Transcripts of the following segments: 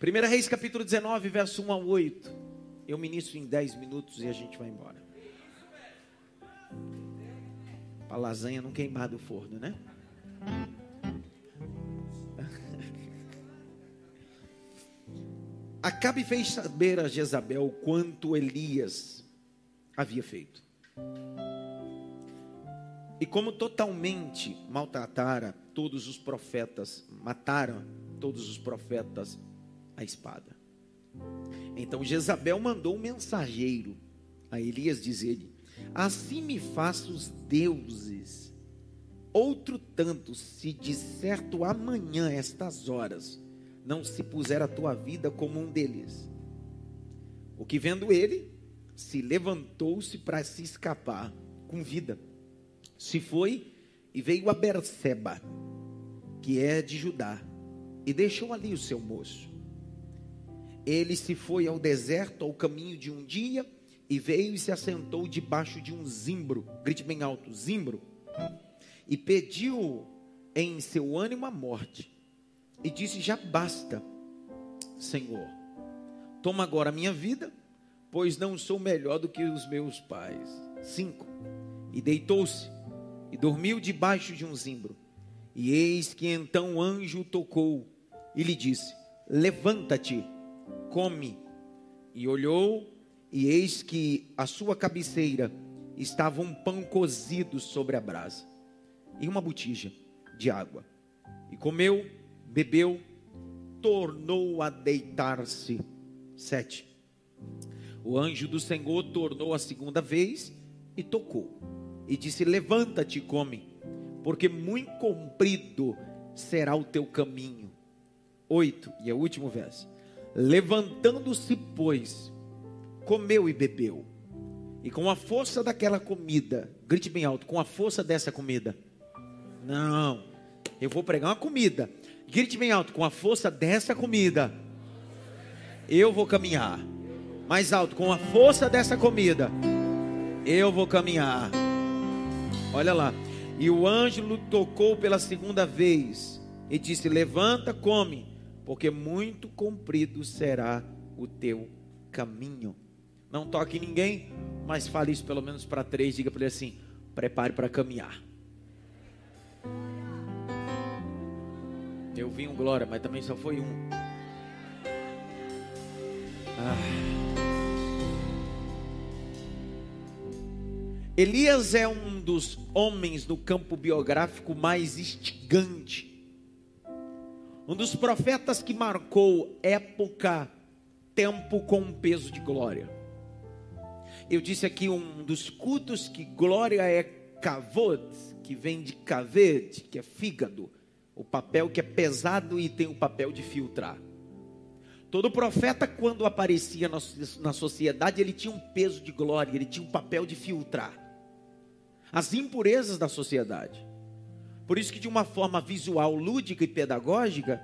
1 Reis capítulo 19, verso 1 a 8. Eu ministro em 10 minutos e a gente vai embora. Para lasanha não queimar do forno, né? Acabe fez saber a Jezabel quanto Elias havia feito. E como totalmente maltratara todos os profetas, mataram todos os profetas a espada. Então Jezabel mandou um mensageiro a Elias dizer-lhe: Assim me faça os deuses, outro tanto, se de certo amanhã, estas horas, não se puser a tua vida como um deles. O que vendo ele, se levantou-se para se escapar com vida. Se foi e veio a Berseba, que é de Judá, e deixou ali o seu moço. Ele se foi ao deserto ao caminho de um dia e veio e se assentou debaixo de um zimbro, grite bem alto, zimbro, e pediu em seu ânimo a morte e disse: Já basta, Senhor, toma agora a minha vida, pois não sou melhor do que os meus pais. Cinco. E deitou-se e dormiu debaixo de um zimbro. E eis que então o anjo tocou e lhe disse: Levanta-te, come. E olhou, e eis que a sua cabeceira estava um pão cozido sobre a brasa e uma botija de água. E comeu bebeu, tornou a deitar-se. Sete. O anjo do Senhor tornou a segunda vez e tocou. E disse: Levanta-te e come, porque muito comprido será o teu caminho. Oito. E é o último verso. Levantando-se, pois, comeu e bebeu. E com a força daquela comida, grite bem alto, com a força dessa comida. Não, eu vou pregar uma comida. Grite bem alto, com a força dessa comida, eu vou caminhar. Mais alto, com a força dessa comida, eu vou caminhar. Olha lá. E o anjo tocou pela segunda vez e disse: Levanta, come, porque muito comprido será o teu caminho. Não toque ninguém, mas fale isso pelo menos para três. Diga para ele assim: prepare para caminhar. Eu vi um glória, mas também só foi um. Ah. Elias é um dos homens no campo biográfico mais instigante. Um dos profetas que marcou época, tempo com um peso de glória. Eu disse aqui um dos cultos que glória é kavod, que vem de kaved, que é fígado o papel que é pesado e tem o papel de filtrar. Todo profeta, quando aparecia na, na sociedade, ele tinha um peso de glória, ele tinha um papel de filtrar as impurezas da sociedade. Por isso que de uma forma visual, lúdica e pedagógica,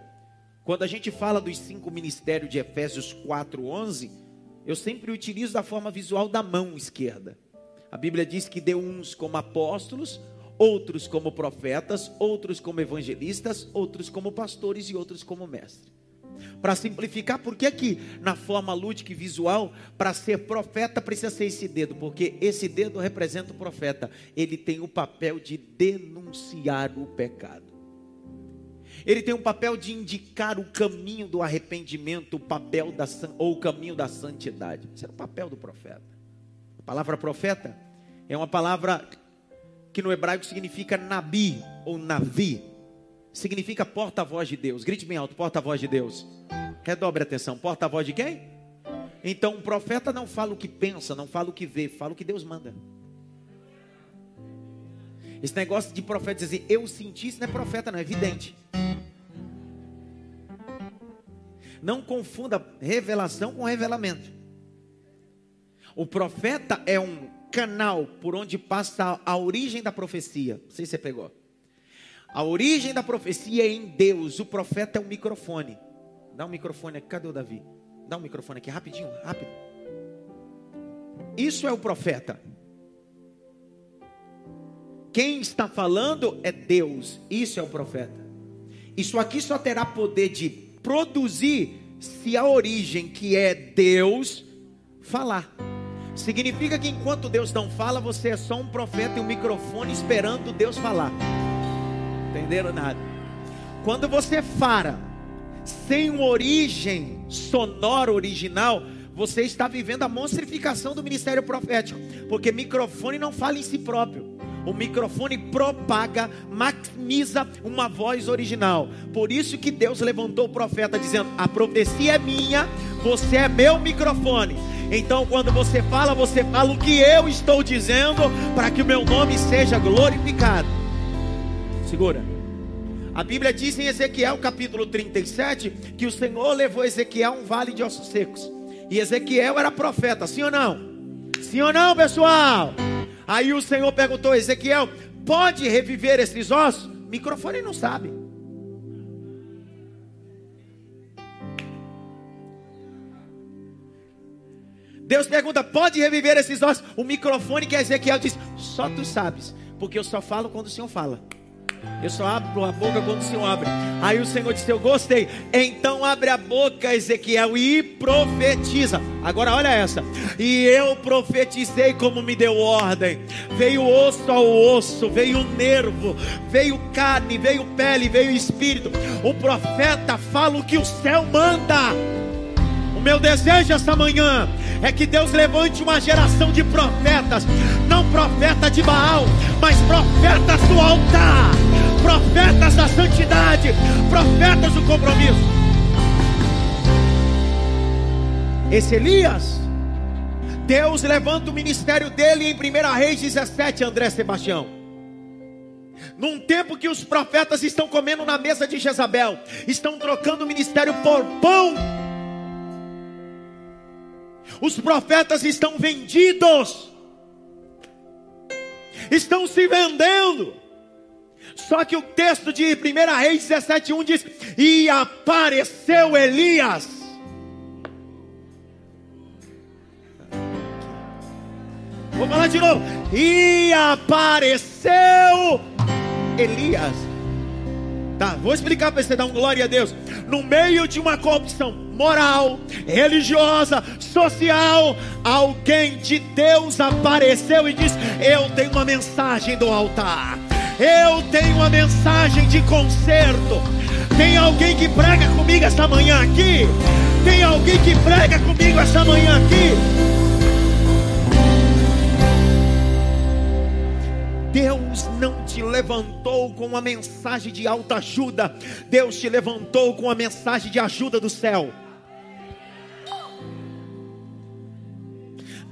quando a gente fala dos cinco ministérios de Efésios 4:11, eu sempre utilizo da forma visual da mão esquerda. A Bíblia diz que deu uns como apóstolos, outros como profetas, outros como evangelistas, outros como pastores e outros como mestres. Para simplificar, por que aqui na forma lúdica e visual, para ser profeta precisa ser esse dedo? Porque esse dedo representa o profeta. Ele tem o papel de denunciar o pecado. Ele tem o papel de indicar o caminho do arrependimento, o papel da ou o caminho da santidade. Esse é o papel do profeta. A palavra profeta é uma palavra que no hebraico significa nabi ou navi. Significa porta-voz de Deus. Grite bem alto, porta-voz de Deus. Redobre a atenção, porta-voz de quem? Então, o profeta não fala o que pensa, não fala o que vê, fala o que Deus manda. Esse negócio de profeta dizer eu senti, isso não é profeta, não é evidente. Não confunda revelação com revelamento. O profeta é um canal por onde passa a origem da profecia. Não sei se você pegou. A origem da profecia é em Deus. O profeta é um microfone. Dá um microfone aqui. Cadê o Davi? Dá um microfone aqui, rapidinho, rápido. Isso é o profeta. Quem está falando é Deus. Isso é o profeta. Isso aqui só terá poder de produzir se a origem que é Deus falar. Significa que enquanto Deus não fala, você é só um profeta e um microfone esperando Deus falar. Entenderam nada? Quando você fala sem origem sonora original, você está vivendo a monstrificação do ministério profético, porque microfone não fala em si próprio. O microfone propaga, maximiza uma voz original. Por isso que Deus levantou o profeta dizendo: "A profecia é minha, você é meu microfone". Então, quando você fala, você fala o que eu estou dizendo para que o meu nome seja glorificado. Segura. A Bíblia diz em Ezequiel capítulo 37 que o Senhor levou Ezequiel a um vale de ossos secos. E Ezequiel era profeta, sim ou não? Sim ou não, pessoal? Aí o Senhor perguntou a Ezequiel: pode reviver esses ossos? O microfone não sabe. Deus pergunta: pode reviver esses ossos? O microfone que Ezequiel diz: só tu sabes, porque eu só falo quando o Senhor fala. Eu só abro a boca quando o Senhor abre. Aí o Senhor disse: Eu gostei. Então abre a boca, Ezequiel, e profetiza. Agora olha essa. E eu profetizei como me deu ordem. Veio osso ao osso, veio nervo, veio carne, veio pele, veio espírito. O profeta fala o que o céu manda. Meu desejo essa manhã é que Deus levante uma geração de profetas, não profeta de Baal, mas profetas do altar, profetas da santidade, profetas do compromisso. Esse Elias, Deus levanta o ministério dele em 1 Reis 17, André Sebastião. Num tempo que os profetas estão comendo na mesa de Jezabel, estão trocando o ministério por pão os profetas estão vendidos, estão se vendendo. Só que o texto de 1 Reis 17,1 diz: E apareceu Elias. Vou falar de novo. E apareceu Elias. Tá, vou explicar para você dar um glória a Deus. No meio de uma corrupção moral, religiosa, social, alguém de Deus apareceu e disse: Eu tenho uma mensagem do altar. Eu tenho uma mensagem de conserto. Tem alguém que prega comigo esta manhã aqui? Tem alguém que prega comigo esta manhã aqui? Deus não te levantou com uma mensagem de alta ajuda, Deus te levantou com uma mensagem de ajuda do céu.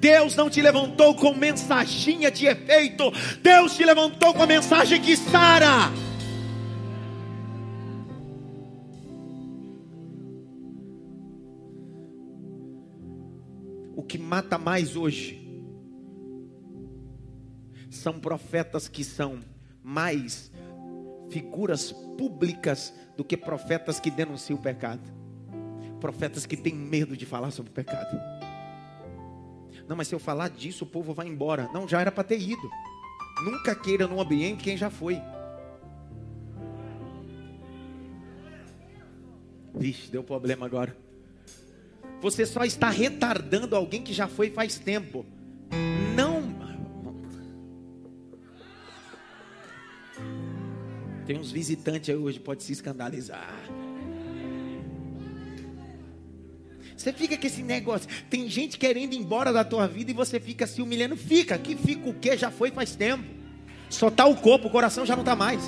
Deus não te levantou com mensaginha de efeito, Deus te levantou com a mensagem que sara. O que mata mais hoje são profetas que são mais figuras públicas do que profetas que denunciam o pecado. Profetas que têm medo de falar sobre o pecado. Não, mas se eu falar disso, o povo vai embora. Não, já era para ter ido. Nunca queira num ambiente quem já foi. Vixe, deu problema agora. Você só está retardando alguém que já foi faz tempo. Não Tem uns visitantes aí hoje, pode se escandalizar. Você fica com esse negócio. Tem gente querendo ir embora da tua vida e você fica se humilhando. Fica, que fica o que? Já foi faz tempo. Só está o corpo, o coração já não está mais.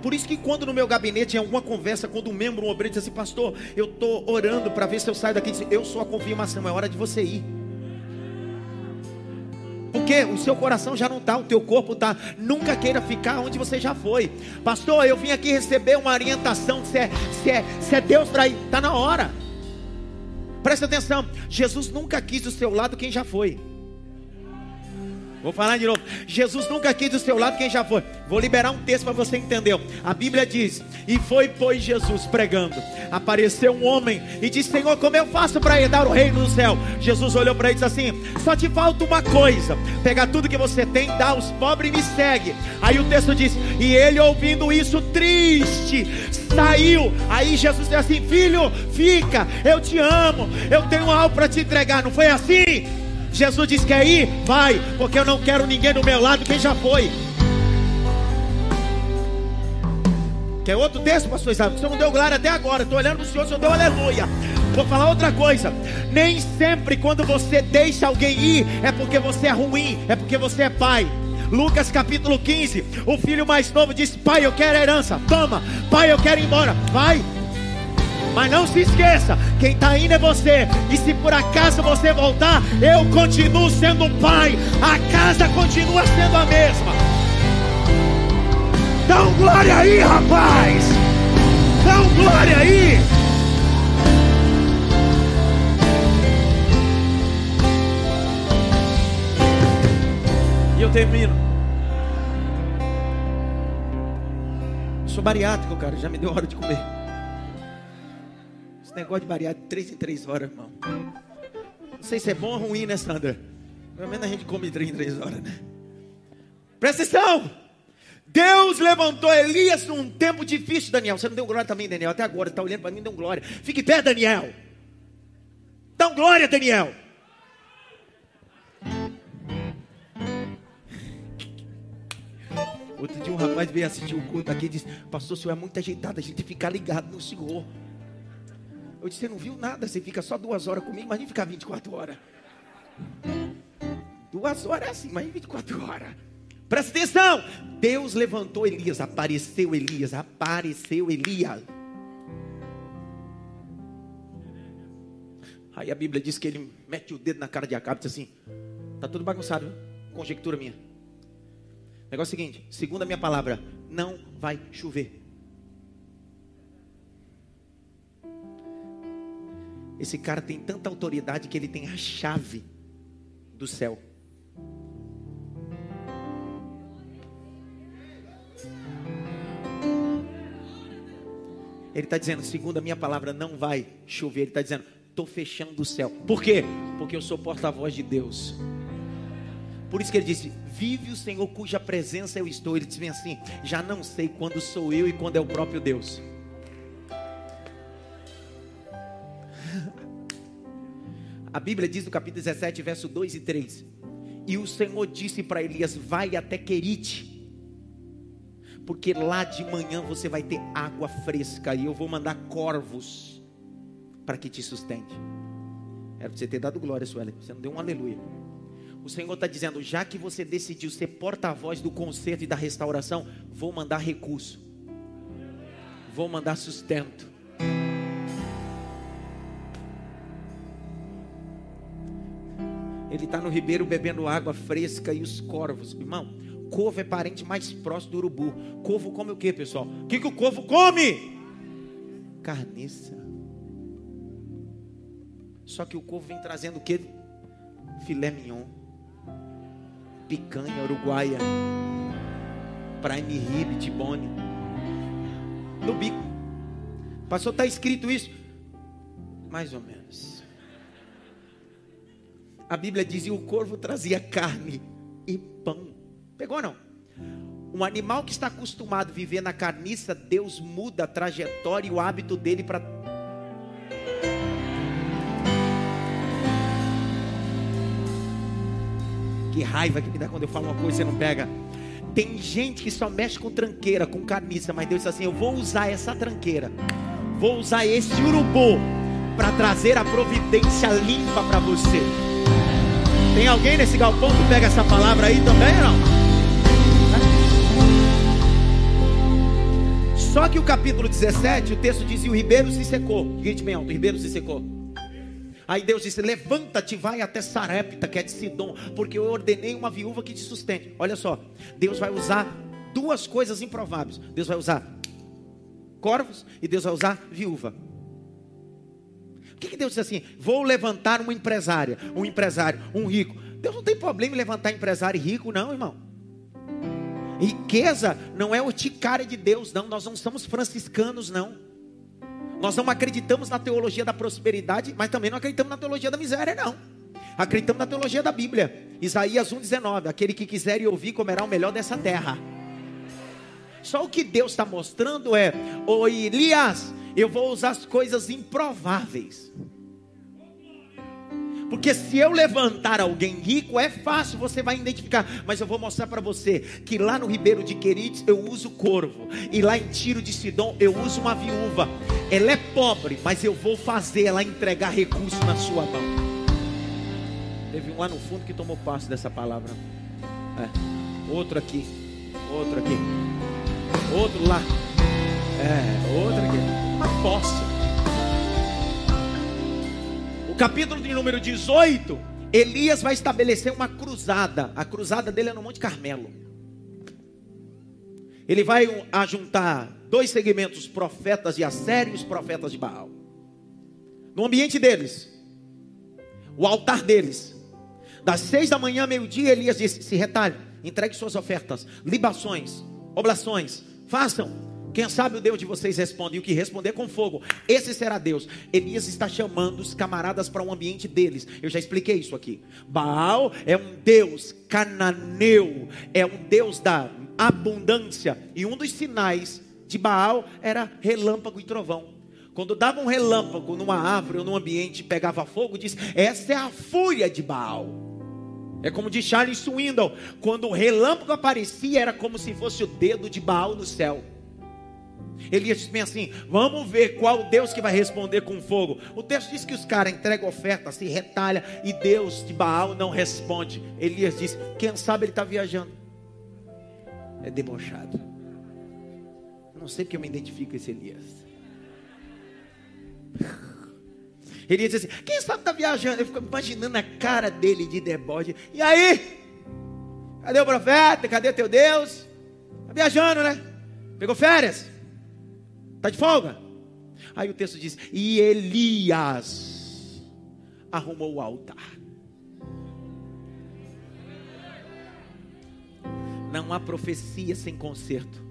Por isso que quando no meu gabinete, em alguma conversa, quando um membro, um obreiro diz assim, pastor, eu estou orando para ver se eu saio daqui, eu sou a confirmação, é hora de você ir. Porque o seu coração já não está, o teu corpo está. Nunca queira ficar onde você já foi. Pastor, eu vim aqui receber uma orientação. Se é, se é, se é Deus para ir, está na hora. Presta atenção. Jesus nunca quis do seu lado quem já foi. Vou falar de novo. Jesus nunca quis do seu lado quem já foi. Vou liberar um texto para você entender. A Bíblia diz: E foi, pois, Jesus pregando. Apareceu um homem e disse: Senhor, como eu faço para herdar o reino do céu? Jesus olhou para ele e disse assim: Só te falta uma coisa: pega tudo que você tem, dá aos pobres e me segue. Aí o texto diz: E ele ouvindo isso, triste, saiu. Aí Jesus disse assim: Filho, fica, eu te amo, eu tenho algo para te entregar. Não foi assim? Jesus disse: Quer ir? Vai, porque eu não quero ninguém do meu lado, quem já foi. Quer outro texto, pastor Isaac? O senhor não deu glória até agora. Estou olhando para o senhor, o senhor deu aleluia. Vou falar outra coisa. Nem sempre quando você deixa alguém ir, é porque você é ruim, é porque você é pai. Lucas capítulo 15: O filho mais novo disse: Pai, eu quero herança. Toma, pai, eu quero ir embora. Vai, mas não se esqueça, quem está indo é você. E se por acaso você voltar, eu continuo sendo pai. A casa continua sendo a mesma. Dá um glória aí, rapaz. Dá um glória aí. E eu termino. sou bariátrico, cara. Já me deu hora de comer. Esse negócio de variar de três em três horas, irmão. Não sei se é bom ou ruim, né, Sandra? Pelo menos a gente come de três em três horas, né? Presta atenção! Deus levantou Elias num tempo difícil, Daniel. Você não deu glória também, Daniel? Até agora, está olhando para mim, deu glória. Fique perto, Daniel. Dá um glória, Daniel. Outro dia um rapaz veio assistir o culto aqui e disse: Pastor, o senhor é muito ajeitado, a gente fica ligado no senhor. Eu disse: Você não viu nada, você fica só duas horas comigo, mas nem ficar 24 horas. Duas horas é assim, mas 24 horas. Presta atenção: Deus levantou Elias, apareceu Elias, apareceu Elias. Aí a Bíblia diz que ele mete o dedo na cara de Acabe e diz assim: Está tudo bagunçado, viu? conjectura minha. Negócio é o seguinte: segundo a minha palavra, não vai chover. Esse cara tem tanta autoridade que ele tem a chave do céu. Ele está dizendo, segundo a minha palavra, não vai chover. Ele está dizendo, estou fechando o céu. Por quê? Porque eu sou porta-voz de Deus. Por isso que ele disse: Vive o Senhor cuja presença eu estou. Ele disse assim: Já não sei quando sou eu e quando é o próprio Deus. A Bíblia diz no capítulo 17, verso 2 e 3: E o Senhor disse para Elias: Vai até Querite, porque lá de manhã você vai ter água fresca, e eu vou mandar corvos para que te sustente. Era para você ter dado glória, Sueli. Você não deu um aleluia. O Senhor está dizendo: já que você decidiu ser porta-voz do conserto e da restauração, vou mandar recurso, vou mandar sustento. Ele está no ribeiro bebendo água fresca e os corvos. Irmão, corvo é parente mais próximo do urubu. Corvo come o que, pessoal? O que, que o corvo come? Carniça. Só que o corvo vem trazendo o que? Filé mignon. Picanha uruguaia. Prime rib, tibone. No bico. Pastor, está escrito isso? Mais ou menos a Bíblia diz: e o corvo trazia carne e pão. Pegou não? Um animal que está acostumado a viver na carniça, Deus muda a trajetória e o hábito dele para. Que raiva que me dá quando eu falo uma coisa e você não pega. Tem gente que só mexe com tranqueira, com carniça, mas Deus diz assim: Eu vou usar essa tranqueira, vou usar esse urubu para trazer a providência limpa para você. Tem alguém nesse galpão que pega essa palavra aí também ou não? Só que o capítulo 17, o texto diz: E o ribeiro se secou. Grite bem alto: o ribeiro se secou. Aí Deus disse: Levanta-te, vai até Sarepta, que é de Sidom, porque eu ordenei uma viúva que te sustente. Olha só, Deus vai usar duas coisas improváveis: Deus vai usar corvos e Deus vai usar viúva. Que, que Deus disse assim? Vou levantar uma empresária, um empresário, um rico. Deus não tem problema em levantar empresário rico, não, irmão. Riqueza não é urticária de Deus, não. Nós não somos franciscanos, não. Nós não acreditamos na teologia da prosperidade, mas também não acreditamos na teologia da miséria, não. Acreditamos na teologia da Bíblia. Isaías 1,19: Aquele que quiser e ouvir comerá o melhor dessa terra. Só o que Deus está mostrando é: Ô Elias, eu vou usar as coisas improváveis. Porque se eu levantar alguém rico, é fácil, você vai identificar. Mas eu vou mostrar para você que lá no Ribeiro de Queridos eu uso corvo. E lá em Tiro de Sidom eu uso uma viúva. Ela é pobre, mas eu vou fazer ela entregar recurso na sua mão. Teve um lá no fundo que tomou passo dessa palavra. É. Outro aqui. Outro aqui. Outro lá. É, outro aqui. Uma poça capítulo de número 18, Elias vai estabelecer uma cruzada. A cruzada dele é no Monte Carmelo. Ele vai ajuntar dois segmentos, profetas de Assério e os profetas de Baal. No ambiente deles, o altar deles. Das seis da manhã, meio-dia, Elias disse: se retalhe, entregue suas ofertas, libações, oblações, façam quem sabe o Deus de vocês responde, e o que responder com fogo, esse será Deus. Elias está chamando os camaradas para um ambiente deles. Eu já expliquei isso aqui. Baal é um Deus cananeu, é um Deus da abundância, e um dos sinais de Baal era relâmpago e trovão. Quando dava um relâmpago numa árvore ou num ambiente pegava fogo, diz: Essa é a fúria de Baal. É como de Charles Swindoll: quando o relâmpago aparecia, era como se fosse o dedo de Baal no céu. Elias disse bem assim: vamos ver qual Deus que vai responder com fogo. O texto diz que os caras entregam oferta, se retalha, e Deus de Baal não responde. Elias disse: quem sabe ele está viajando. É debochado. Não sei porque eu me identifico com esse Elias. Elias disse assim: quem sabe está viajando? Eu fico imaginando a cara dele de deboche. E aí? Cadê o profeta? Cadê teu Deus? Está viajando, né? Pegou férias? Está de folga? Aí o texto diz: E Elias arrumou o altar. Não há profecia sem conserto.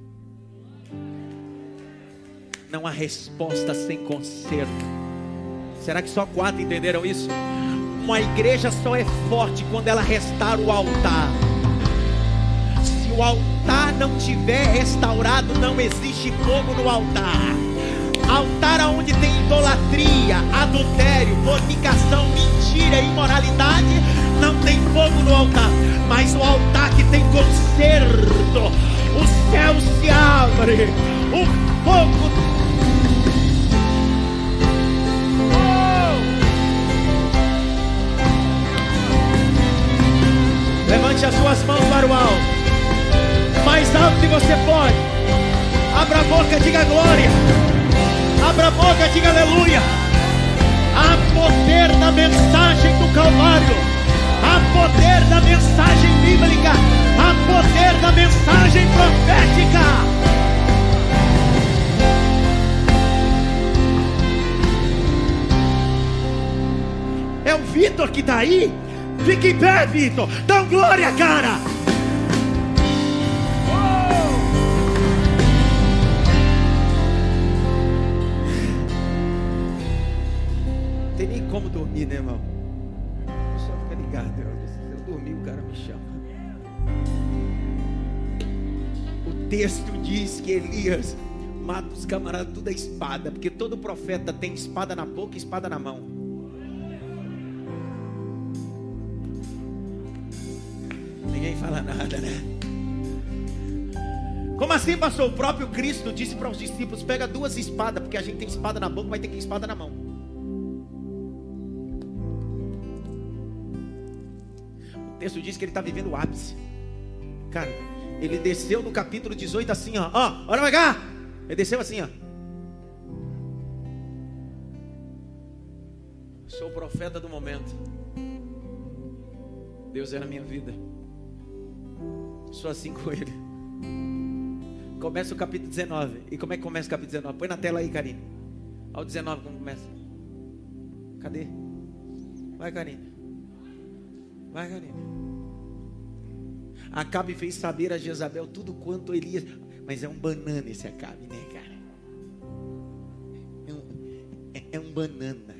Não há resposta sem conserto. Será que só quatro entenderam isso? Uma igreja só é forte quando ela restaura o altar. Se o altar não tiver restaurado, não existe fogo no altar. Altar onde tem idolatria, adultério, fornicação, mentira, imoralidade, não tem fogo no altar. Mas o altar que tem conserto, o céu se abre, o fogo. Oh! Levante as suas mãos para o alto mais alto que você pode. Abra a boca, diga glória. Abra a boca, diga aleluia. Há poder na mensagem do Calvário. Há poder na mensagem bíblica. Há poder na mensagem profética. É o Vitor que está aí? Fique em pé, Vitor. Dá glória, cara. Dormir, né, irmão? Só fica ligado, se eu dormir, o cara me chama. O texto diz que Elias mata os camaradas tudo a espada, porque todo profeta tem espada na boca e espada na mão. Ninguém fala nada, né? Como assim, pastor? O próprio Cristo disse para os discípulos: pega duas espadas, porque a gente tem espada na boca, vai ter que espada na mão. Texto diz que ele está vivendo o ápice. Cara, ele desceu no capítulo 18 assim, ó. Ó, olha pra cá. Ele desceu assim, ó. Sou o profeta do momento. Deus é na minha vida. Sou assim com ele. Começa o capítulo 19. E como é que começa o capítulo 19? Põe na tela aí, Karine. Olha o 19 como começa. Cadê? Vai, Karine. Vai, Karine. Acabe fez saber a Jezabel tudo quanto Elias. Mas é um banana esse Acabe, né, cara? É um, é, é um banana.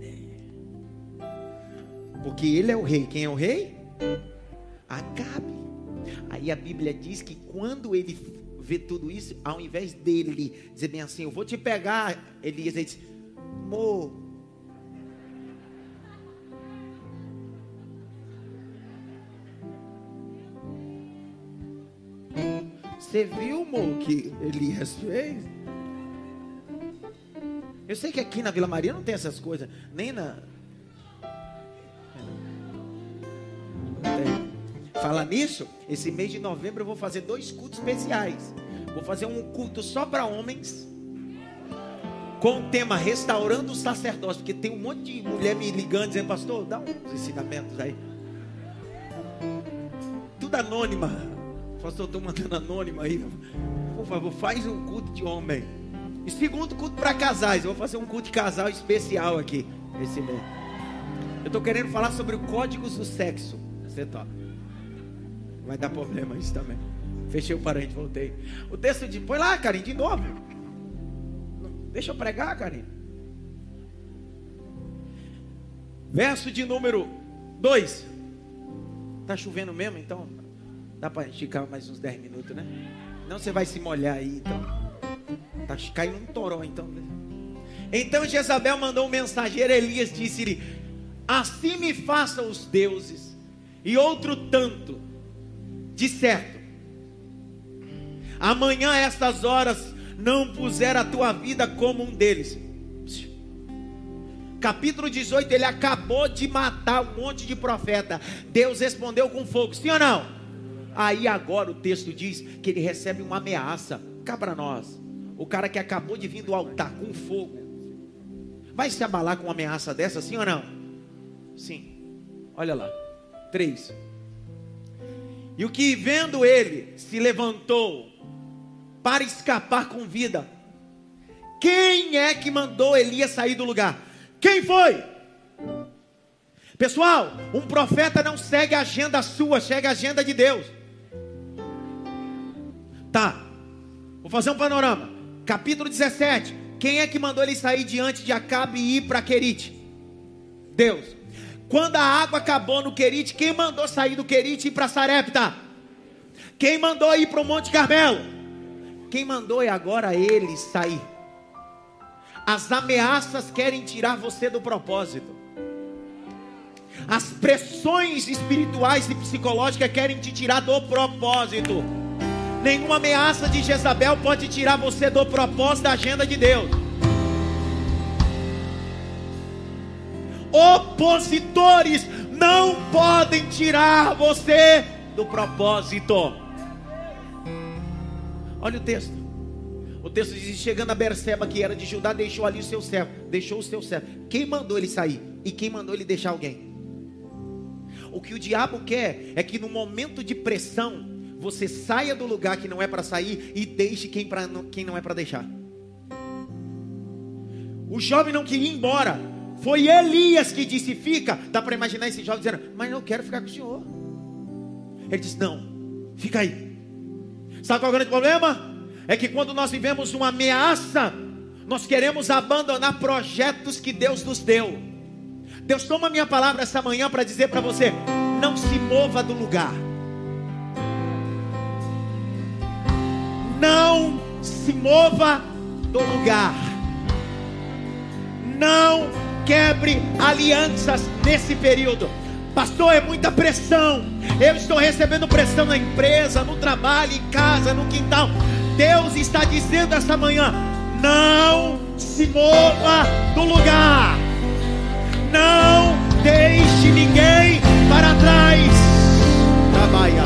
É. Porque ele é o rei. Quem é o rei? Acabe. Aí a Bíblia diz que quando ele vê tudo isso, ao invés dele dizer bem assim, eu vou te pegar, Elias ele diz, Mo. Você viu, Mo, que Elias fez? Eu sei que aqui na Vila Maria não tem essas coisas, nem na. Tem. Falar nisso, esse mês de novembro eu vou fazer dois cultos especiais. Vou fazer um culto só para homens, com o tema restaurando o sacerdócio, porque tem um monte de mulher me ligando dizendo, pastor, dá uns ensinamentos aí. Tudo anônima. Pastor, estou mandando anônima aí. Por favor, faz um culto de homem. E segundo culto para casais. Eu vou fazer um culto de casal especial aqui esse mês. Eu estou querendo falar sobre o códigos do sexo. Você topa. Vai dar problema isso também. Fechei o parente, voltei. O texto de. Põe lá, Karim, de novo. Deixa eu pregar, Karim. Verso de número 2. Tá chovendo mesmo, então dá para esticar mais uns 10 minutos, né? Não você vai se molhar aí, então. Tá caindo um toró, então. Então Jezabel mandou um mensageiro, Elias disse-lhe: Assim me façam os deuses, e outro tanto de certo, amanhã a estas horas não puser a tua vida como um deles. Capítulo 18, ele acabou de matar um monte de profeta. Deus respondeu com fogo, sim ou não? Aí agora o texto diz que ele recebe uma ameaça. Cá para nós, o cara que acabou de vir do altar com fogo, vai se abalar com uma ameaça dessa, sim ou não? Sim. Olha lá. Três. E o que vendo ele se levantou para escapar com vida. Quem é que mandou Elias sair do lugar? Quem foi? Pessoal, um profeta não segue a agenda sua, segue a agenda de Deus. Tá, vou fazer um panorama. Capítulo 17. Quem é que mandou ele sair diante de Acabe e ir para Querite? Deus. Quando a água acabou no Querite, quem mandou sair do Querite e ir para Sarepta? Quem mandou ir para o Monte Carmelo? Quem mandou é agora ele sair. As ameaças querem tirar você do propósito. As pressões espirituais e psicológicas querem te tirar do propósito. Nenhuma ameaça de Jezabel pode tirar você do propósito da agenda de Deus. Opositores não podem tirar você do propósito. Olha o texto. O texto diz: chegando a Berseba, que era de Judá, deixou ali o seu servo. Deixou o seu servo. Quem mandou ele sair? E quem mandou ele deixar alguém? O que o diabo quer é que no momento de pressão, você saia do lugar que não é para sair e deixe quem, pra, quem não é para deixar. O jovem não queria ir embora. Foi Elias que disse: Fica. Dá para imaginar esse jovem dizendo: Mas não quero ficar com o senhor. Ele disse: Não, fica aí. Sabe qual é o grande problema? É que quando nós vivemos uma ameaça, nós queremos abandonar projetos que Deus nos deu. Deus toma minha palavra essa manhã para dizer para você: não se mova do lugar. Não se mova do lugar. Não quebre alianças nesse período. Pastor, é muita pressão. Eu estou recebendo pressão na empresa, no trabalho, em casa, no quintal. Deus está dizendo esta manhã: não se mova do lugar. Não deixe ninguém para trás. Trabalha.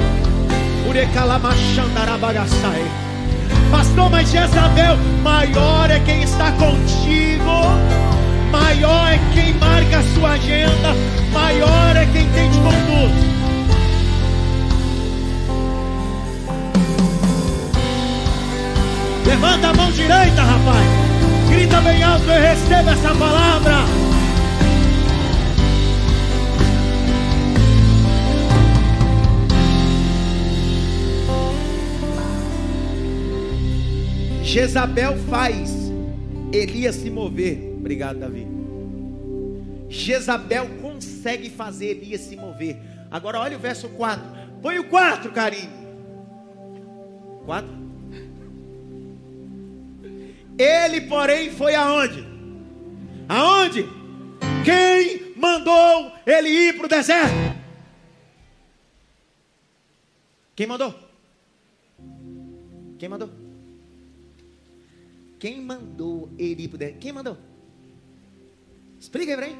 Pastor, mas Jezabel, maior é quem está contigo Maior é quem marca a sua agenda, maior é quem tem de conduz. Levanta a mão direita, rapaz. Grita bem alto, eu recebo essa palavra. Jezabel faz Elias se mover. Obrigado, Davi. Jezabel consegue fazer Elias se mover. Agora olha o verso 4. Põe o 4, carinho. 4. Ele, porém, foi aonde? Aonde? Quem mandou ele ir para o deserto? Quem mandou? Quem mandou? Quem mandou ele ir para o deserto? Quem mandou? Explica aí para mim.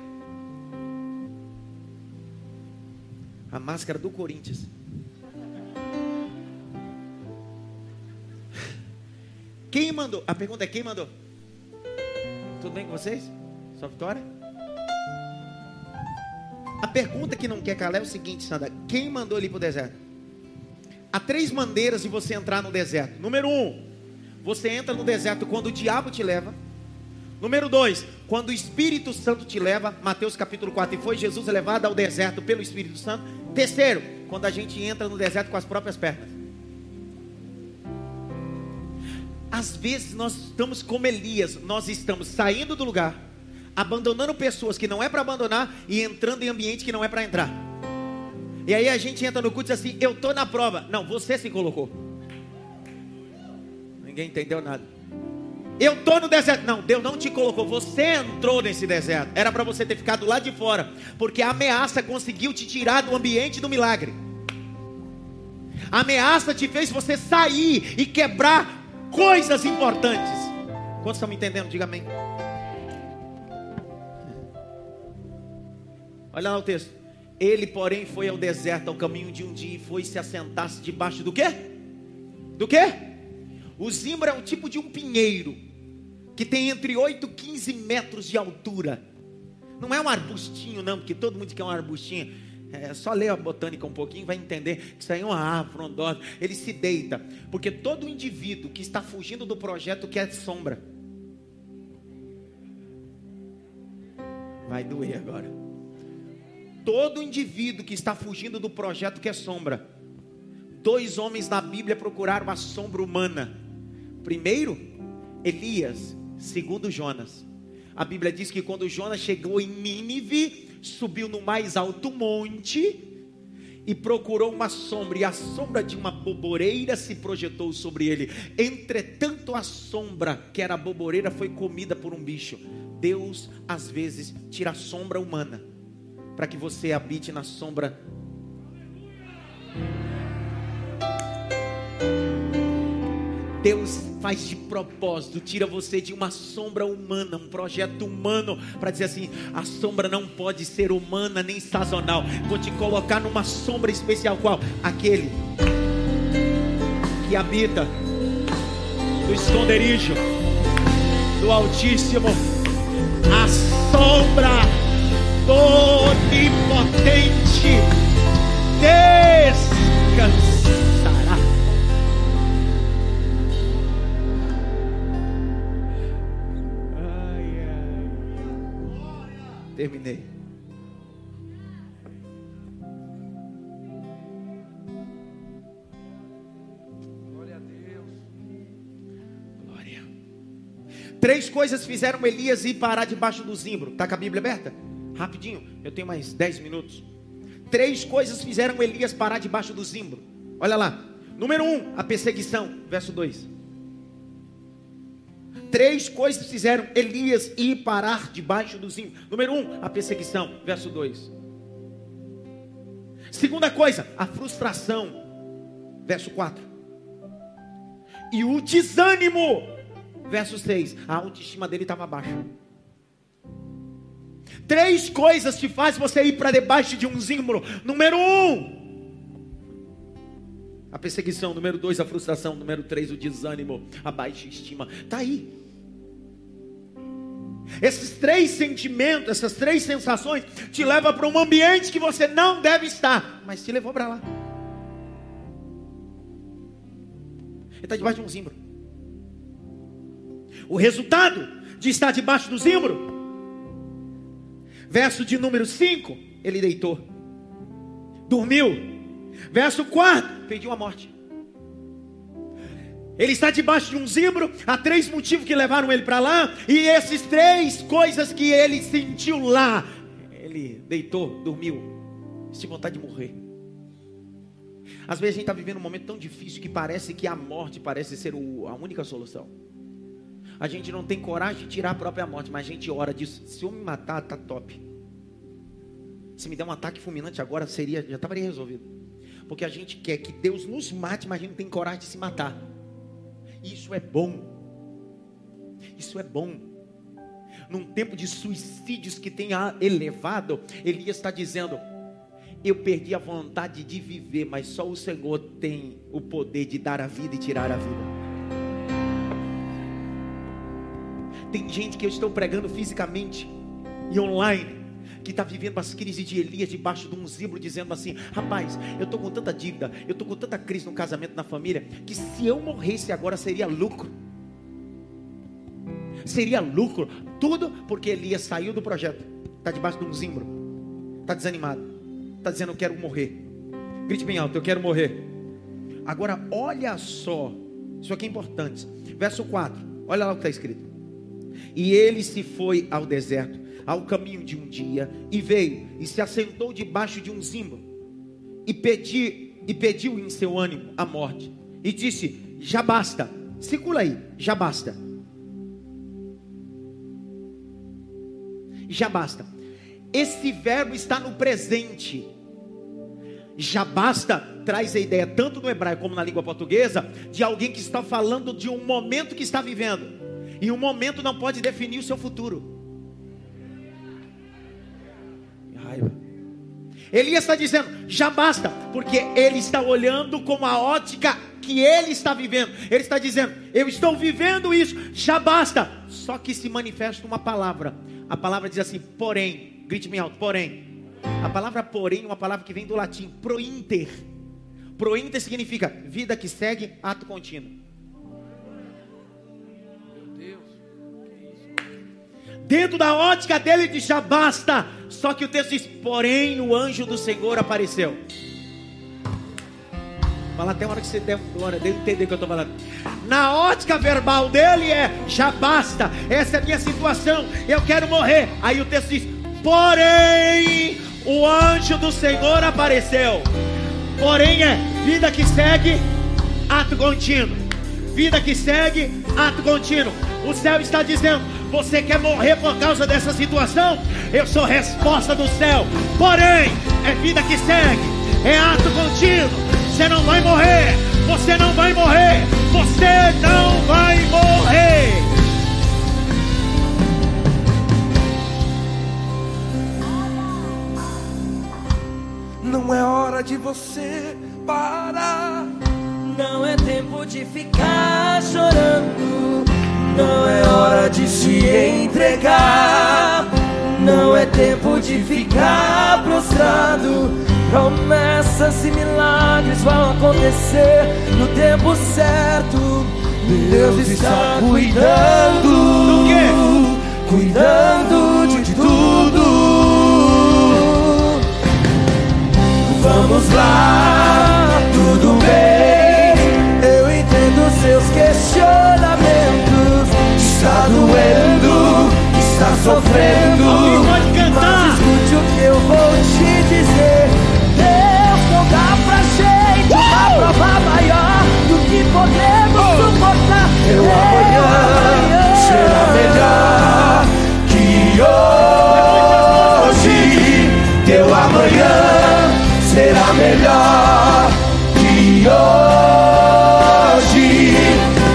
A máscara do Corinthians. Quem mandou? A pergunta é: quem mandou? Tudo bem com vocês? Sua vitória? A pergunta que não quer calar é o seguinte, Sandra: quem mandou ele para o deserto? Há três maneiras de você entrar no deserto. Número um, você entra no deserto quando o diabo te leva. Número dois, quando o Espírito Santo te leva. Mateus capítulo 4. E foi Jesus levado ao deserto pelo Espírito Santo. Terceiro, quando a gente entra no deserto com as próprias pernas. Às vezes nós estamos como Elias, nós estamos saindo do lugar, abandonando pessoas que não é para abandonar e entrando em ambiente que não é para entrar. E aí a gente entra no culto e diz assim: Eu estou na prova. Não, você se colocou. Ninguém entendeu nada. Eu estou no deserto. Não, Deus não te colocou. Você entrou nesse deserto. Era para você ter ficado lá de fora. Porque a ameaça conseguiu te tirar do ambiente do milagre. A ameaça te fez você sair e quebrar coisas importantes. Quantos estão me entendendo? Diga amém. Olha lá o texto. Ele, porém, foi ao deserto ao caminho de um dia e foi se assentar-se debaixo do quê? Do quê? O zimbro é um tipo de um pinheiro que tem entre 8 e 15 metros de altura. Não é um arbustinho, não, porque todo mundo quer um arbustinho. É só ler a botânica um pouquinho, vai entender que isso aí é uma árvore frondosa. Ele se deita, porque todo indivíduo que está fugindo do projeto quer sombra. Vai doer agora. Todo indivíduo que está fugindo do projeto quer sombra. Dois homens na Bíblia procuraram a sombra humana. Primeiro, Elias. Segundo, Jonas. A Bíblia diz que quando Jonas chegou em Nínive, subiu no mais alto monte e procurou uma sombra, e a sombra de uma boboreira se projetou sobre ele. Entretanto, a sombra, que era a boboreira, foi comida por um bicho. Deus, às vezes, tira a sombra humana, para que você habite na sombra Deus faz de propósito, tira você de uma sombra humana, um projeto humano, para dizer assim: a sombra não pode ser humana nem sazonal. Vou te colocar numa sombra especial, qual? Aquele que habita no esconderijo do Altíssimo, a sombra do Onipotente. Descansa. Terminei. Glória a Deus. Glória. Três coisas fizeram Elias ir parar debaixo do zimbro. Está com a Bíblia aberta? Rapidinho, eu tenho mais dez minutos. Três coisas fizeram Elias parar debaixo do zimbro. Olha lá. Número um, a perseguição. Verso 2. Três coisas fizeram Elias ir parar debaixo do zinho. Número um, a perseguição. Verso 2. Segunda coisa, a frustração. Verso 4. E o desânimo. Verso 6. A autoestima dele estava baixa. Três coisas te faz você ir para debaixo de um zimbro. Número um, a perseguição. Número dois, a frustração. Número três, o desânimo, a baixa estima. Está aí. Esses três sentimentos, essas três sensações, te levam para um ambiente que você não deve estar, mas te levou para lá. Ele está debaixo de um zimbro. O resultado de estar debaixo do zimbro, verso de número 5, ele deitou, dormiu. Verso 4, pediu a morte. Ele está debaixo de um zimbro, há três motivos que levaram ele para lá, e esses três coisas que ele sentiu lá, ele deitou, dormiu, sentiu vontade de morrer. Às vezes a gente está vivendo um momento tão difícil que parece que a morte parece ser o, a única solução. A gente não tem coragem de tirar a própria morte, mas a gente ora disso. Se eu me matar, tá top. Se me der um ataque fulminante agora, seria, já estaria resolvido. Porque a gente quer que Deus nos mate, mas a gente não tem coragem de se matar. Isso é bom. Isso é bom. Num tempo de suicídios que tem elevado, Elias está dizendo: Eu perdi a vontade de viver, mas só o Senhor tem o poder de dar a vida e tirar a vida. Tem gente que eu estou pregando fisicamente e online que está vivendo as crises de Elias debaixo de um zibro, dizendo assim: Rapaz, eu estou com tanta dívida, eu estou com tanta crise no casamento, na família, que se eu morresse agora seria lucro. Seria lucro, tudo porque Elias saiu do projeto, está debaixo de um zimbro, está desanimado, está dizendo: Eu quero morrer. Grite bem alto: Eu quero morrer. Agora, olha só, isso aqui é importante. Verso 4, olha lá o que está escrito. E ele se foi ao deserto ao caminho de um dia e veio e se assentou debaixo de um zimbro e, pedi, e pediu em seu ânimo a morte e disse: Já basta, circula aí, já basta. Já basta. Esse verbo está no presente. Já basta traz a ideia, tanto no hebraico como na língua portuguesa, de alguém que está falando de um momento que está vivendo. E um momento não pode definir o seu futuro. Raiva. Elias está dizendo, já basta, porque ele está olhando com a ótica que ele está vivendo. Ele está dizendo, eu estou vivendo isso, já basta. Só que se manifesta uma palavra. A palavra diz assim, porém, grite bem alto, porém. A palavra porém é uma palavra que vem do latim, prointer. Prointer significa vida que segue, ato contínuo. Dentro da ótica dele diz já basta. Só que o texto diz: porém o anjo do Senhor apareceu. Fala até a hora que você der glória dele entender o que eu estou falando. Na ótica verbal dele é já basta. Essa é a minha situação. Eu quero morrer. Aí o texto diz: porém o anjo do Senhor apareceu. Porém é vida que segue, ato contínuo. Vida que segue, ato contínuo. O céu está dizendo: você quer morrer por causa dessa situação? Eu sou resposta do céu. Porém, é vida que segue, é ato contínuo. Você não vai morrer. Você não vai morrer. Você não vai morrer. Não é hora de você parar. Não é tempo de ficar chorando. Não é hora de se entregar. Não é tempo de ficar prostrado. Promessas e milagres vão acontecer no tempo certo. Deus está cuidando. Do quê? Cuidando de tudo. Vamos lá, está doendo, está sofrendo. Alguém pode cantar. Mas escute o que eu vou te dizer. Deus não dá pra gente uma prova maior do que podemos suportar. Teu amanhã será melhor que hoje. Teu amanhã será melhor que hoje.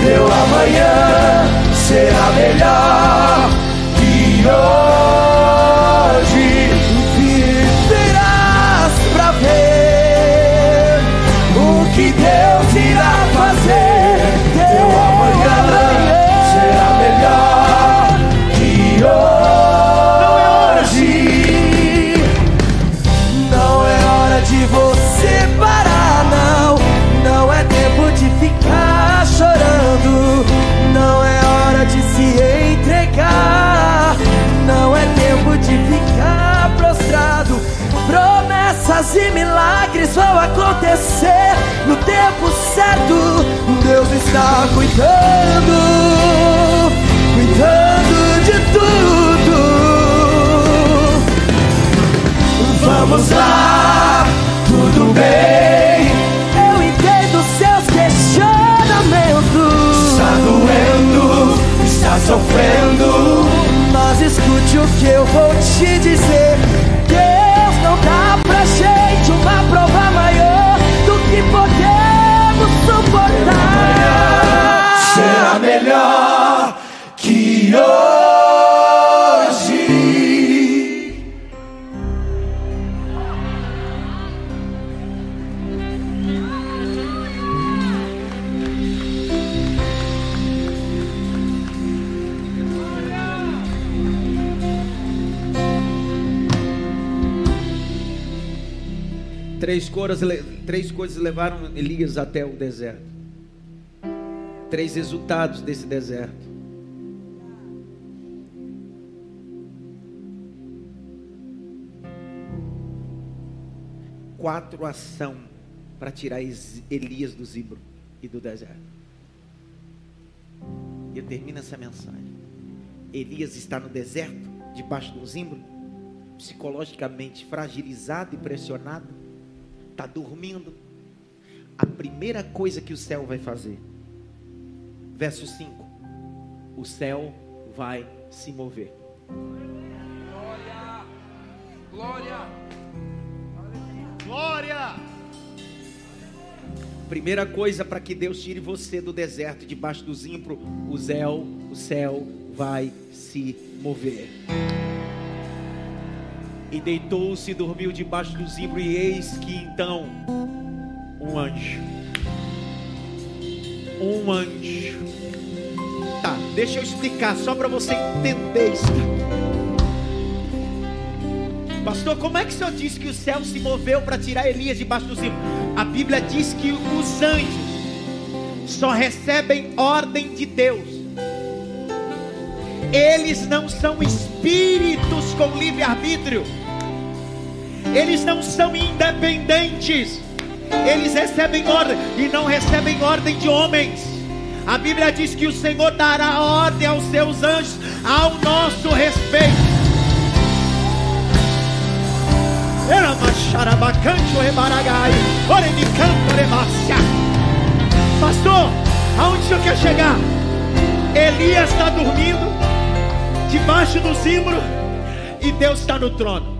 Teu amanhã será melhor E milagres vão acontecer no tempo certo. Deus está cuidando, cuidando de tudo. Vamos lá, tudo bem. Eu entendo seus questionamentos. Está doendo, está sofrendo. Mas escute o que eu vou te dizer. Suportar. Será melhor que hoje. Três, coras, três coisas levaram Elias até o deserto. Três resultados desse deserto. Quatro ação para tirar Elias do Zibro e do deserto. E eu termino essa mensagem. Elias está no deserto, debaixo do zimbro, psicologicamente fragilizado e pressionado está dormindo, a primeira coisa que o céu vai fazer, verso 5: o céu vai se mover. Glória! Glória! Glória! Primeira coisa para que Deus tire você do deserto, debaixo do zimbro, o céu, o céu vai se mover. E deitou-se e dormiu debaixo do zimbro, e eis que então um anjo. Um anjo. Tá, deixa eu explicar só para você entender isso. Pastor, como é que o senhor disse que o céu se moveu para tirar Elias debaixo do zimbro? A Bíblia diz que os anjos só recebem ordem de Deus. Eles não são espíritos com livre-arbítrio. Eles não são independentes. Eles recebem ordem e não recebem ordem de homens. A Bíblia diz que o Senhor dará ordem aos seus anjos ao nosso respeito. Pastor, aonde o senhor quer chegar? Elias está dormindo, debaixo do zimbro, e Deus está no trono.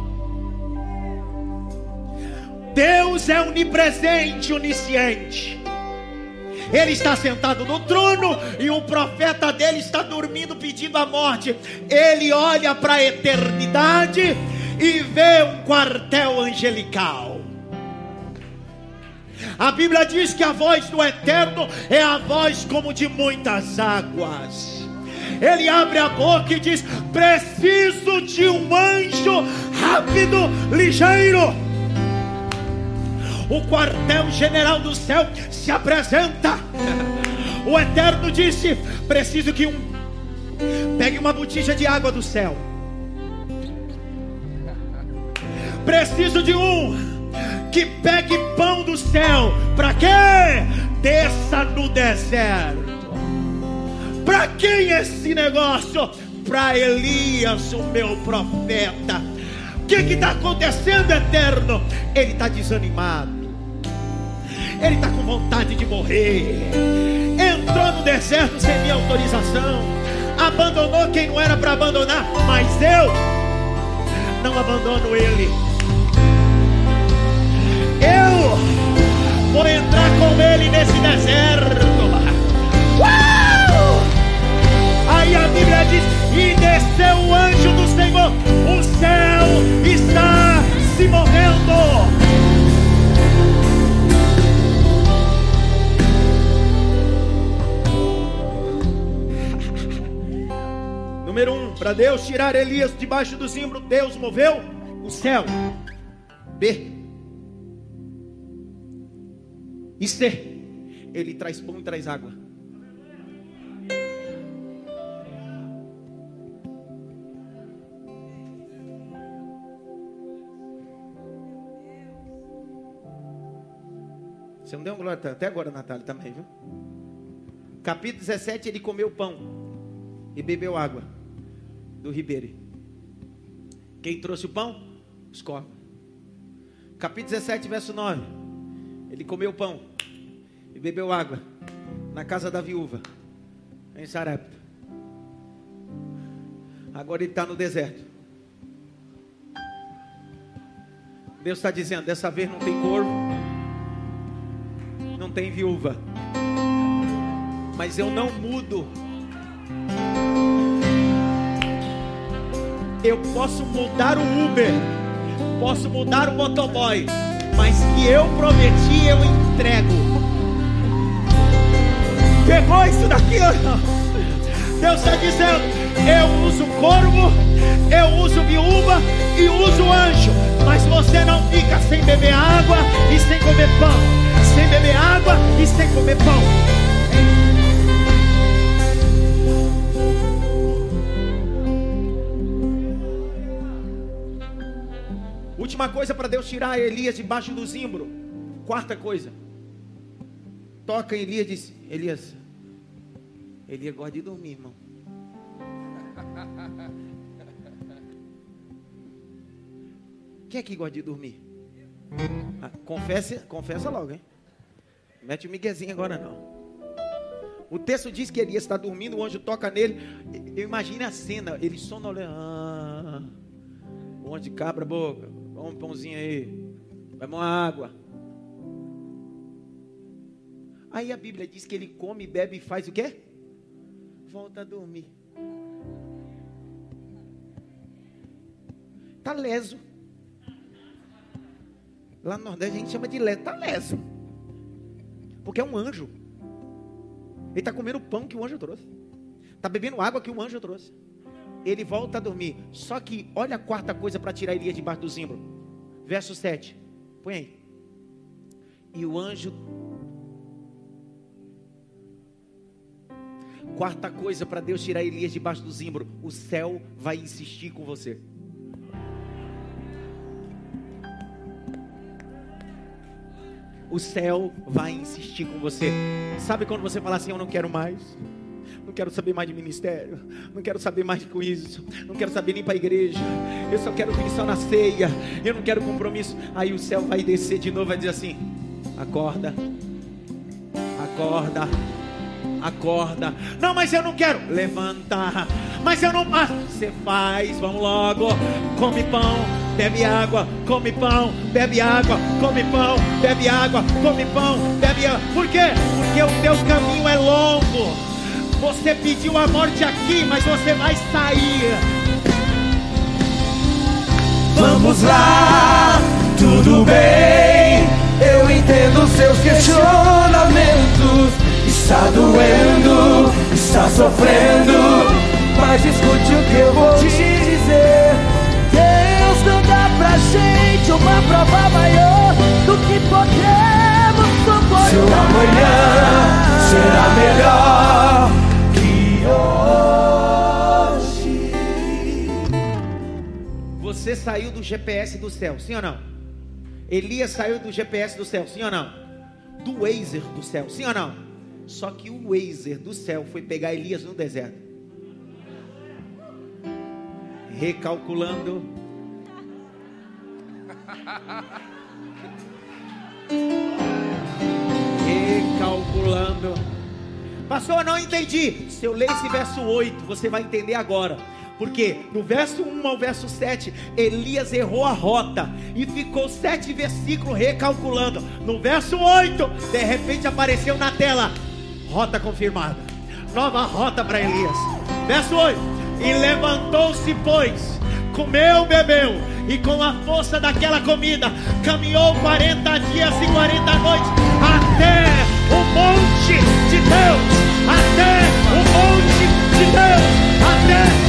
Deus é onipresente, onisciente. Ele está sentado no trono e o profeta dele está dormindo pedindo a morte. Ele olha para a eternidade e vê um quartel angelical. A Bíblia diz que a voz do eterno é a voz como de muitas águas. Ele abre a boca e diz: Preciso de um anjo rápido, ligeiro o quartel-general do céu se apresenta. O Eterno disse: Preciso que um pegue uma botija de água do céu. Preciso de um que pegue pão do céu. Para quê? Desça no deserto. Para quem esse negócio? Para Elias, o meu profeta. O que está acontecendo, eterno? Ele está desanimado ele está com vontade de morrer. Entrou no deserto sem minha autorização. Abandonou quem não era para abandonar. Mas eu não abandono ele. Eu vou entrar com ele nesse deserto. Uau! Aí a Bíblia diz: E desceu o anjo do Senhor. O céu está se movendo. Número um, para Deus tirar Elias debaixo do zimbro, Deus moveu o céu. B. E C. Ele traz pão e traz água. Você não deu um glória até agora, Natália, também, viu? Capítulo 17, ele comeu pão e bebeu água do ribeiro. Quem trouxe o pão? Os corvos. Capítulo 17, verso 9. Ele comeu pão e bebeu água na casa da viúva, em Sarepta. Agora ele está no deserto. Deus está dizendo: dessa vez não tem corvo, não tem viúva, mas eu não mudo. Eu posso mudar o Uber, posso mudar o motoboy, mas que eu prometi eu entrego. Pegou isso daqui? Deus está dizendo: eu uso corvo, eu uso viúva e uso anjo, mas você não fica sem beber água e sem comer pão, sem beber água e sem comer pão. Última coisa para Deus tirar Elias debaixo do zimbro. Quarta coisa. Toca em Elias e diz: Elias, Elias gosta de dormir, irmão. Quem é que gosta de dormir? Ah, confessa, confessa logo, hein? Mete o miguezinho agora não. O texto diz que Elias está dormindo, o anjo toca nele. Eu imagino a cena, ele sonolento. Ah, o anjo de cabra boca, Vamos um pãozinho aí. Vai uma água. Aí a Bíblia diz que ele come, bebe e faz o quê? Volta a dormir. Tá leso. Lá no Nordeste a gente chama de leso. Tá leso. Porque é um anjo. Ele está comendo o pão que o anjo trouxe. Está bebendo água que o anjo trouxe. Ele volta a dormir. Só que olha a quarta coisa para tirar Elias debaixo do zimbro. Verso 7. Põe aí. E o anjo. Quarta coisa para Deus tirar Elias debaixo do zimbro: o céu vai insistir com você. O céu vai insistir com você. Sabe quando você fala assim: Eu não quero mais? Quero saber mais de ministério. Não quero saber mais com isso. Não quero saber nem para a igreja. Eu só quero vir só na ceia. Eu não quero compromisso. Aí o céu vai descer de novo, vai dizer assim: acorda, acorda, acorda. Não, mas eu não quero. Levanta. Mas eu não. Ah, você faz. Vamos logo. Come pão. Bebe água, come pão, bebe água, come pão, bebe água, come pão, bebe água. Por quê? Porque o teu caminho é longo. Você pediu a morte aqui, mas você vai sair. Vamos lá, tudo bem. Eu entendo seus questionamentos. Está doendo, está sofrendo. Mas escute o que eu vou te dizer. Deus não dá pra gente uma prova maior do que podemos suportar. Seu amanhã será melhor Você saiu do GPS do céu, sim ou não? Elias saiu do GPS do céu, sim ou não? Do Wazer do céu, sim ou não? Só que o Wazer do céu foi pegar Elias no deserto. Recalculando. Recalculando Pastor, não entendi. Se eu ler esse verso 8, você vai entender agora. Porque no verso 1 ao verso 7, Elias errou a rota e ficou sete versículos recalculando. No verso 8, de repente apareceu na tela: rota confirmada, nova rota para Elias. Verso 8: E levantou-se, pois, comeu, bebeu, e com a força daquela comida caminhou 40 dias e 40 noites até o monte de Deus, até o monte de Deus, até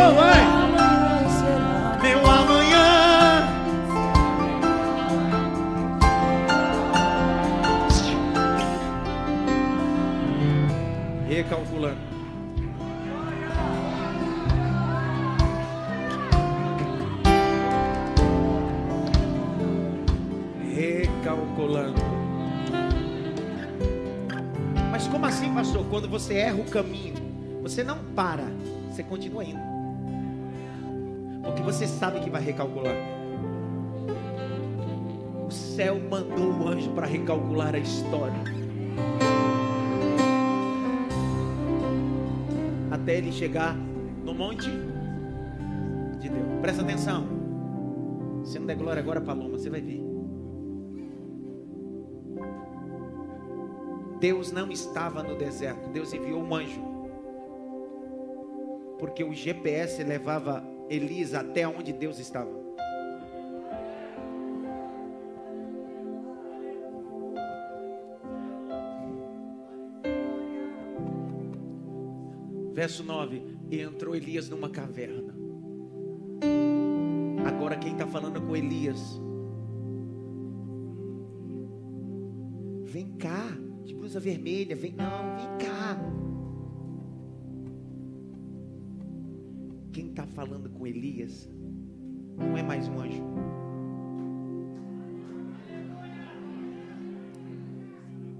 Novo, vai. Meu amanhã. Recalculando. Recalculando. Mas como assim, pastor? Quando você erra o caminho, você não para, você continua indo. Porque você sabe que vai recalcular. O céu mandou o anjo para recalcular a história. Até ele chegar no monte de Deus. Presta atenção. Se não der glória agora, Paloma, você vai ver. Deus não estava no deserto, Deus enviou um anjo. Porque o GPS levava Elias até onde Deus estava. Verso 9: E entrou Elias numa caverna. Agora quem está falando com Elias? Vem cá, de blusa vermelha, vem não, vem cá. Falando com Elias não é mais um anjo.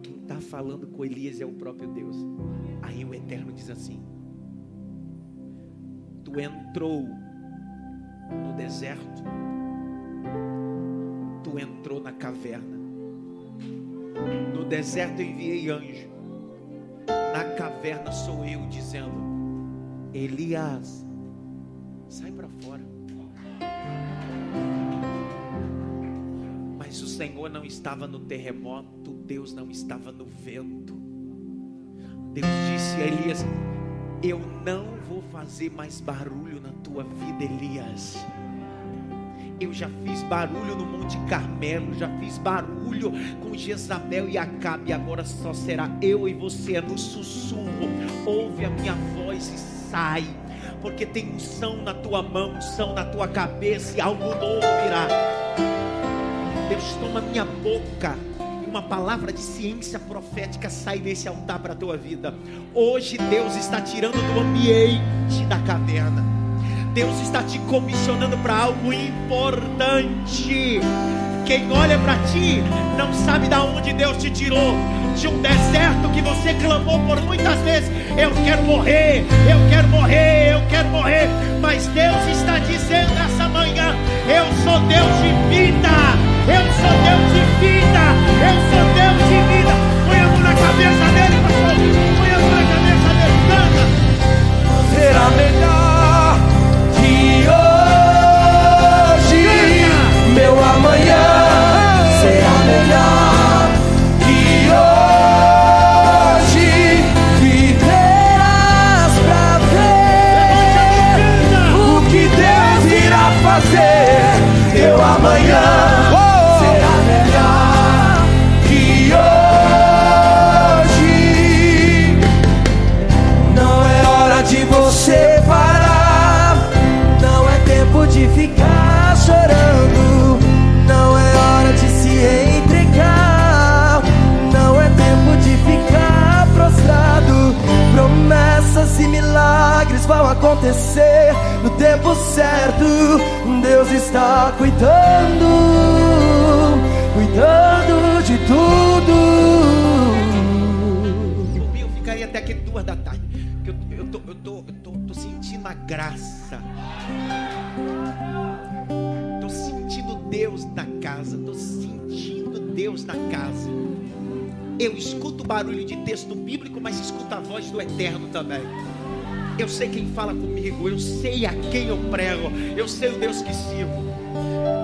Quem está falando com Elias é o próprio Deus. Aí o Eterno diz assim: Tu entrou no deserto, tu entrou na caverna. No deserto eu enviei anjo, na caverna sou eu dizendo: Elias, sai para fora. Mas o Senhor não estava no terremoto, Deus não estava no vento. Deus disse a Elias: Eu não vou fazer mais barulho na tua vida, Elias. Eu já fiz barulho no Monte Carmelo, já fiz barulho com Jezabel e Acabe, agora só será eu e você no sussurro. Ouve a minha voz e sai, porque tem unção na tua mão, unção na tua cabeça e algo novo virá. Deus toma minha boca e uma palavra de ciência profética sai desse altar para a tua vida. Hoje Deus está tirando do ambiente da caverna. Deus está te comissionando para algo importante. Quem olha para ti não sabe da onde Deus te tirou. De um deserto que você clamou por muitas vezes. Eu quero morrer, eu quero morrer, eu quero morrer. Mas Deus está dizendo essa manhã: Eu sou Deus de vida, eu sou Deus de vida, eu sou Deus de vida. Põe a mão na cabeça dele, pastor. Põe a mão na cabeça dele, canta. será melhor acontecer no tempo certo. Deus está cuidando, cuidando de tudo. Eu ficaria até aqui duas da tarde. Eu, eu, tô, eu, tô, eu tô, tô sentindo a graça. Tô sentindo Deus na casa. Tô sentindo Deus na casa. Eu escuto barulho de texto bíblico, mas escuto a voz do Eterno também. Eu sei quem fala comigo, eu sei a quem eu prego, eu sei o Deus que sirvo.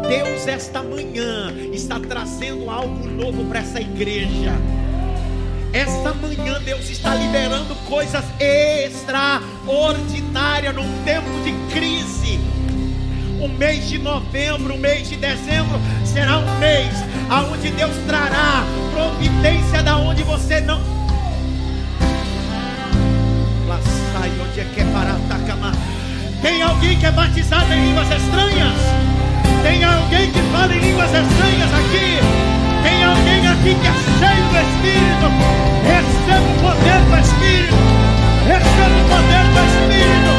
Deus, esta manhã, está trazendo algo novo para essa igreja. Esta manhã, Deus está liberando coisas extraordinárias num tempo de crise. O mês de novembro, o mês de dezembro será um mês aonde Deus trará providência da onde você não Sai onde é que é. Tem alguém que é batizado em línguas estranhas? Tem alguém que fala em línguas estranhas aqui? Tem alguém aqui que é cheio do Espírito? Receba o poder do Espírito. Receba o poder do Espírito.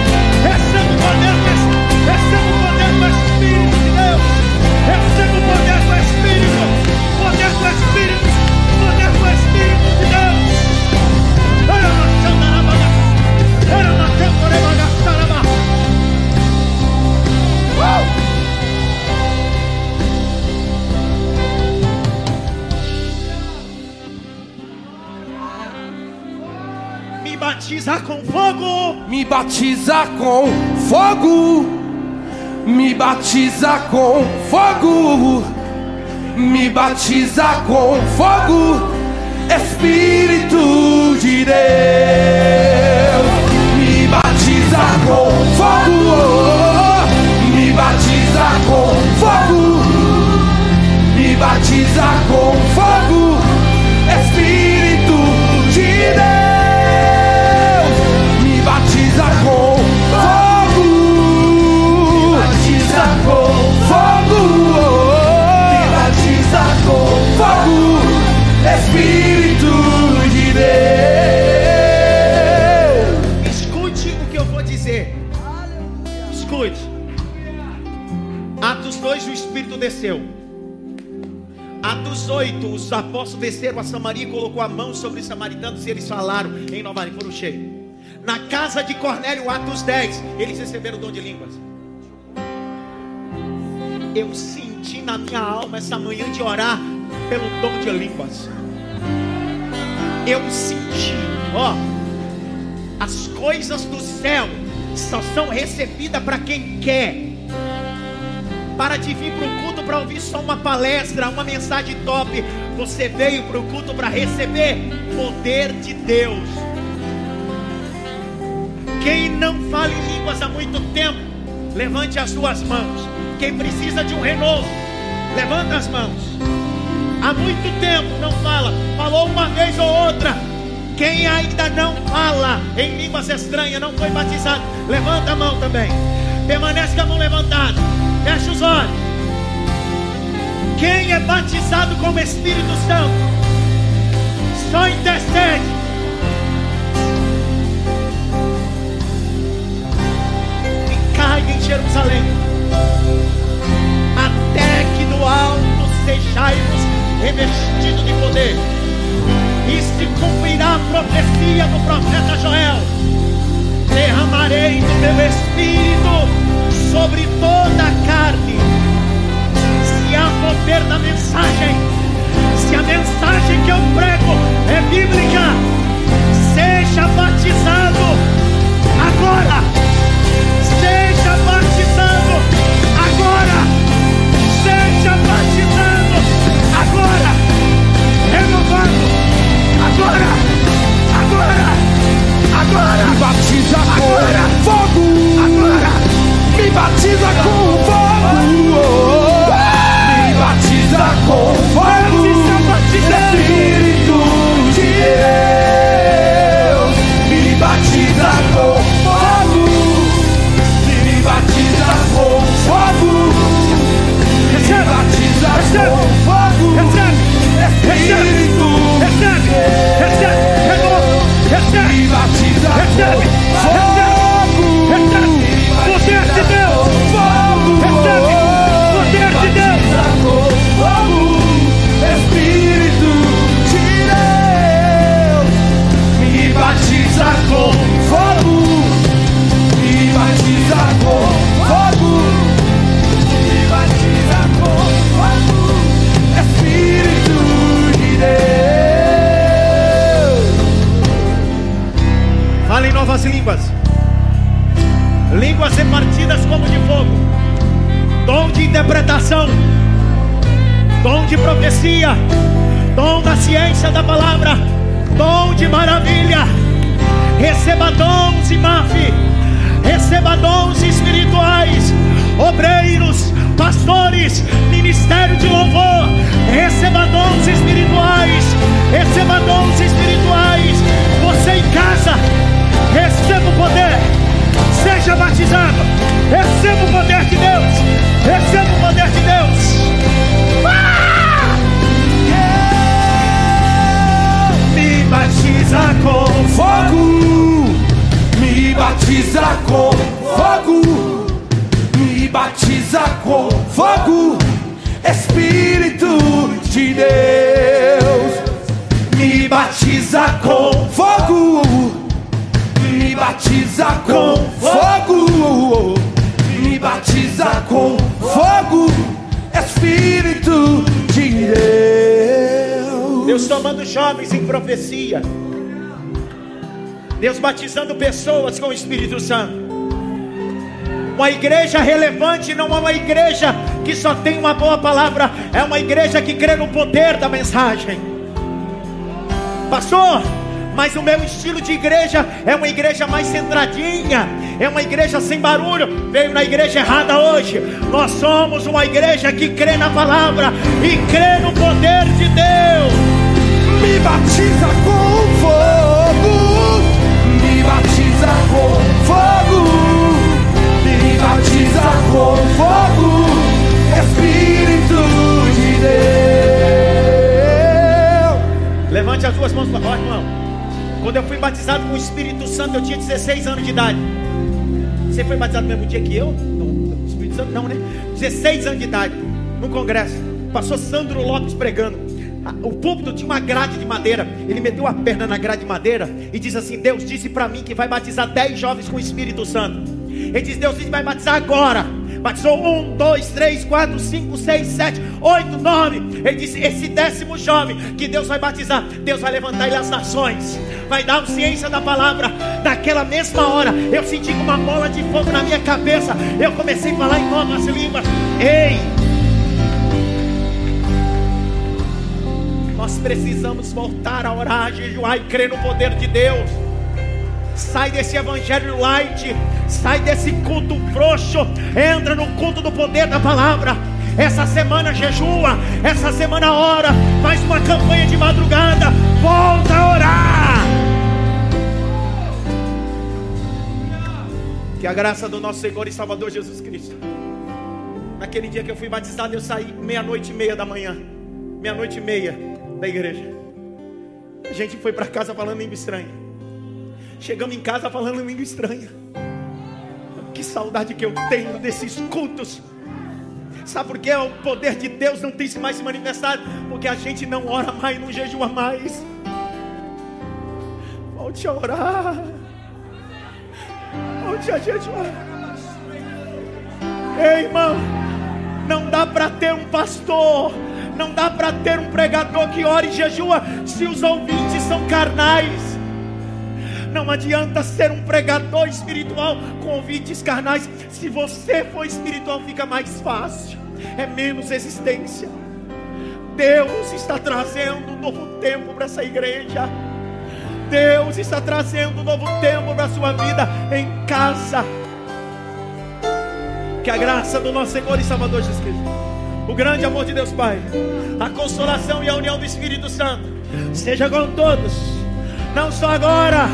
Receba o poder do Espírito. Receba o poder do Espírito de Deus. Receba o poder do Espírito. Me batiza com fogo. Me batiza com fogo. Me batiza com fogo. Me batiza com fogo. Espírito de Deus. Apóstolos desceram a Samaria e colocou a mão sobre os samaritanos e eles falaram em Nova Língua, foram cheios. Na casa de Cornélio, Atos 10, eles receberam o dom de línguas. Eu senti na minha alma essa manhã de orar pelo dom de línguas. Eu senti, ó, as coisas do céu só são recebidas para quem quer. Para de vir para o para ouvir só uma palestra, uma mensagem top. Você veio para o culto para receber poder de Deus. Quem não fala em línguas há muito tempo, levante as duas mãos. Quem precisa de um renovo, levanta as mãos. Há muito tempo não fala, falou uma vez ou outra. Quem ainda não fala em línguas estranhas, não foi batizado, levanta a mão também. Permanece com a mão levantada. Fecha os olhos. Quem é batizado com o Espírito Santo, só intercede. E cai em Jerusalém. Até que do alto sejais revestido de poder. E se cumprirá a profecia do profeta Joel. Derramarei do meu espírito sobre toda a carne. Poder na mensagem, se a mensagem que eu prego é bíblica, seja batizado agora. Seja batizado agora. Seja batizado agora. Renovado agora. Agora. Agora. Me batiza Agora. com fogo. Agora. Me batiza com fogo batiza com fogo. Batiza, batiza. Espírito de Deus, me batiza com fogo. Me batiza com fogo. Me batiza com fogo. Espírito de Deus, me batiza com fogo. Línguas repartidas como de fogo, dom de interpretação, dom de profecia, dom da ciência da palavra, dom de maravilha. Receba dons e mafe, receba dons espirituais, obreiros, pastores, ministério de louvor, receba dons espirituais, receba dons espirituais. Seja batizado, receba o poder de Deus, receba o poder de Deus. Ah! Me batiza com fogo, me batiza com fogo, me batiza com fogo, Espírito de Deus, me batiza com fogo, batiza com fogo, me batiza com fogo, Espírito de Deus. Deus tomando jovens em profecia. Deus batizando pessoas com o Espírito Santo. Uma igreja relevante não é uma igreja que só tem uma boa palavra, é uma igreja que crê no poder da mensagem. Pastor, mas o meu estilo de igreja é uma igreja mais centradinha, é uma igreja sem barulho. Veio na igreja errada hoje. Nós somos uma igreja que crê na palavra e crê no poder de Deus. Me batiza com fogo, me batiza com fogo, me batiza com fogo, Espírito de Deus. Levante as duas mãos para Ó, irmão. Quando eu fui batizado com o Espírito Santo, eu tinha 16 anos de idade. Você foi batizado no mesmo dia que eu? Não, Espírito Santo não, né? 16 anos de idade, no congresso. Passou Sandro Lopes pregando. A- O púlpito tinha uma grade de madeira. Ele meteu a perna na grade de madeira e disse assim: Deus disse para mim que vai batizar 10 jovens com o Espírito Santo. Ele disse: Deus disse vai batizar agora. Batizou um, dois, três, quatro, cinco, seis, sete, oito, nove. Ele disse: Esse décimo jovem que Deus vai batizar, Deus vai levantar ele às nações, vai dar ciência da palavra. Naquela mesma hora, eu senti uma bola de fogo na minha cabeça. Eu comecei a falar em novas línguas. Ei! Nós precisamos voltar a orar, a jejuar e crer no poder de Deus. Sai desse evangelho light, sai desse culto frouxo, entra no culto do poder da palavra. Essa semana jejua, essa semana ora, faz uma campanha de madrugada, volta a orar. Que a graça do nosso Senhor e Salvador Jesus Cristo. Naquele dia que eu fui batizado, eu saí meia-noite e meia da manhã, meia-noite e meia da igreja. A gente foi para casa falando língua estranha. Chegamos em casa falando língua estranha. Que saudade que eu tenho desses cultos. Sabe por quê? O poder de Deus não tem se mais se manifestado. Porque a gente não ora mais, não jejua mais. Volte a orar. Volte a jejuar. Ei, irmão. Não dá para ter um pastor. Não dá para ter um pregador que ora e jejua se os ouvintes são carnais. Não adianta ser um pregador espiritual com ouvintes carnais. Se você for espiritual, fica mais fácil. É menos existência. Deus está trazendo um novo tempo para essa igreja. Deus está trazendo um novo tempo para a sua vida em casa. Que a graça do nosso Senhor e Salvador Jesus Cristo, o grande amor de Deus Pai, a consolação e a união do Espírito Santo, seja com todos, não só agora,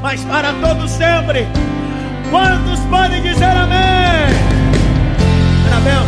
mas para todos sempre. Quantos podem dizer amém? Anabel,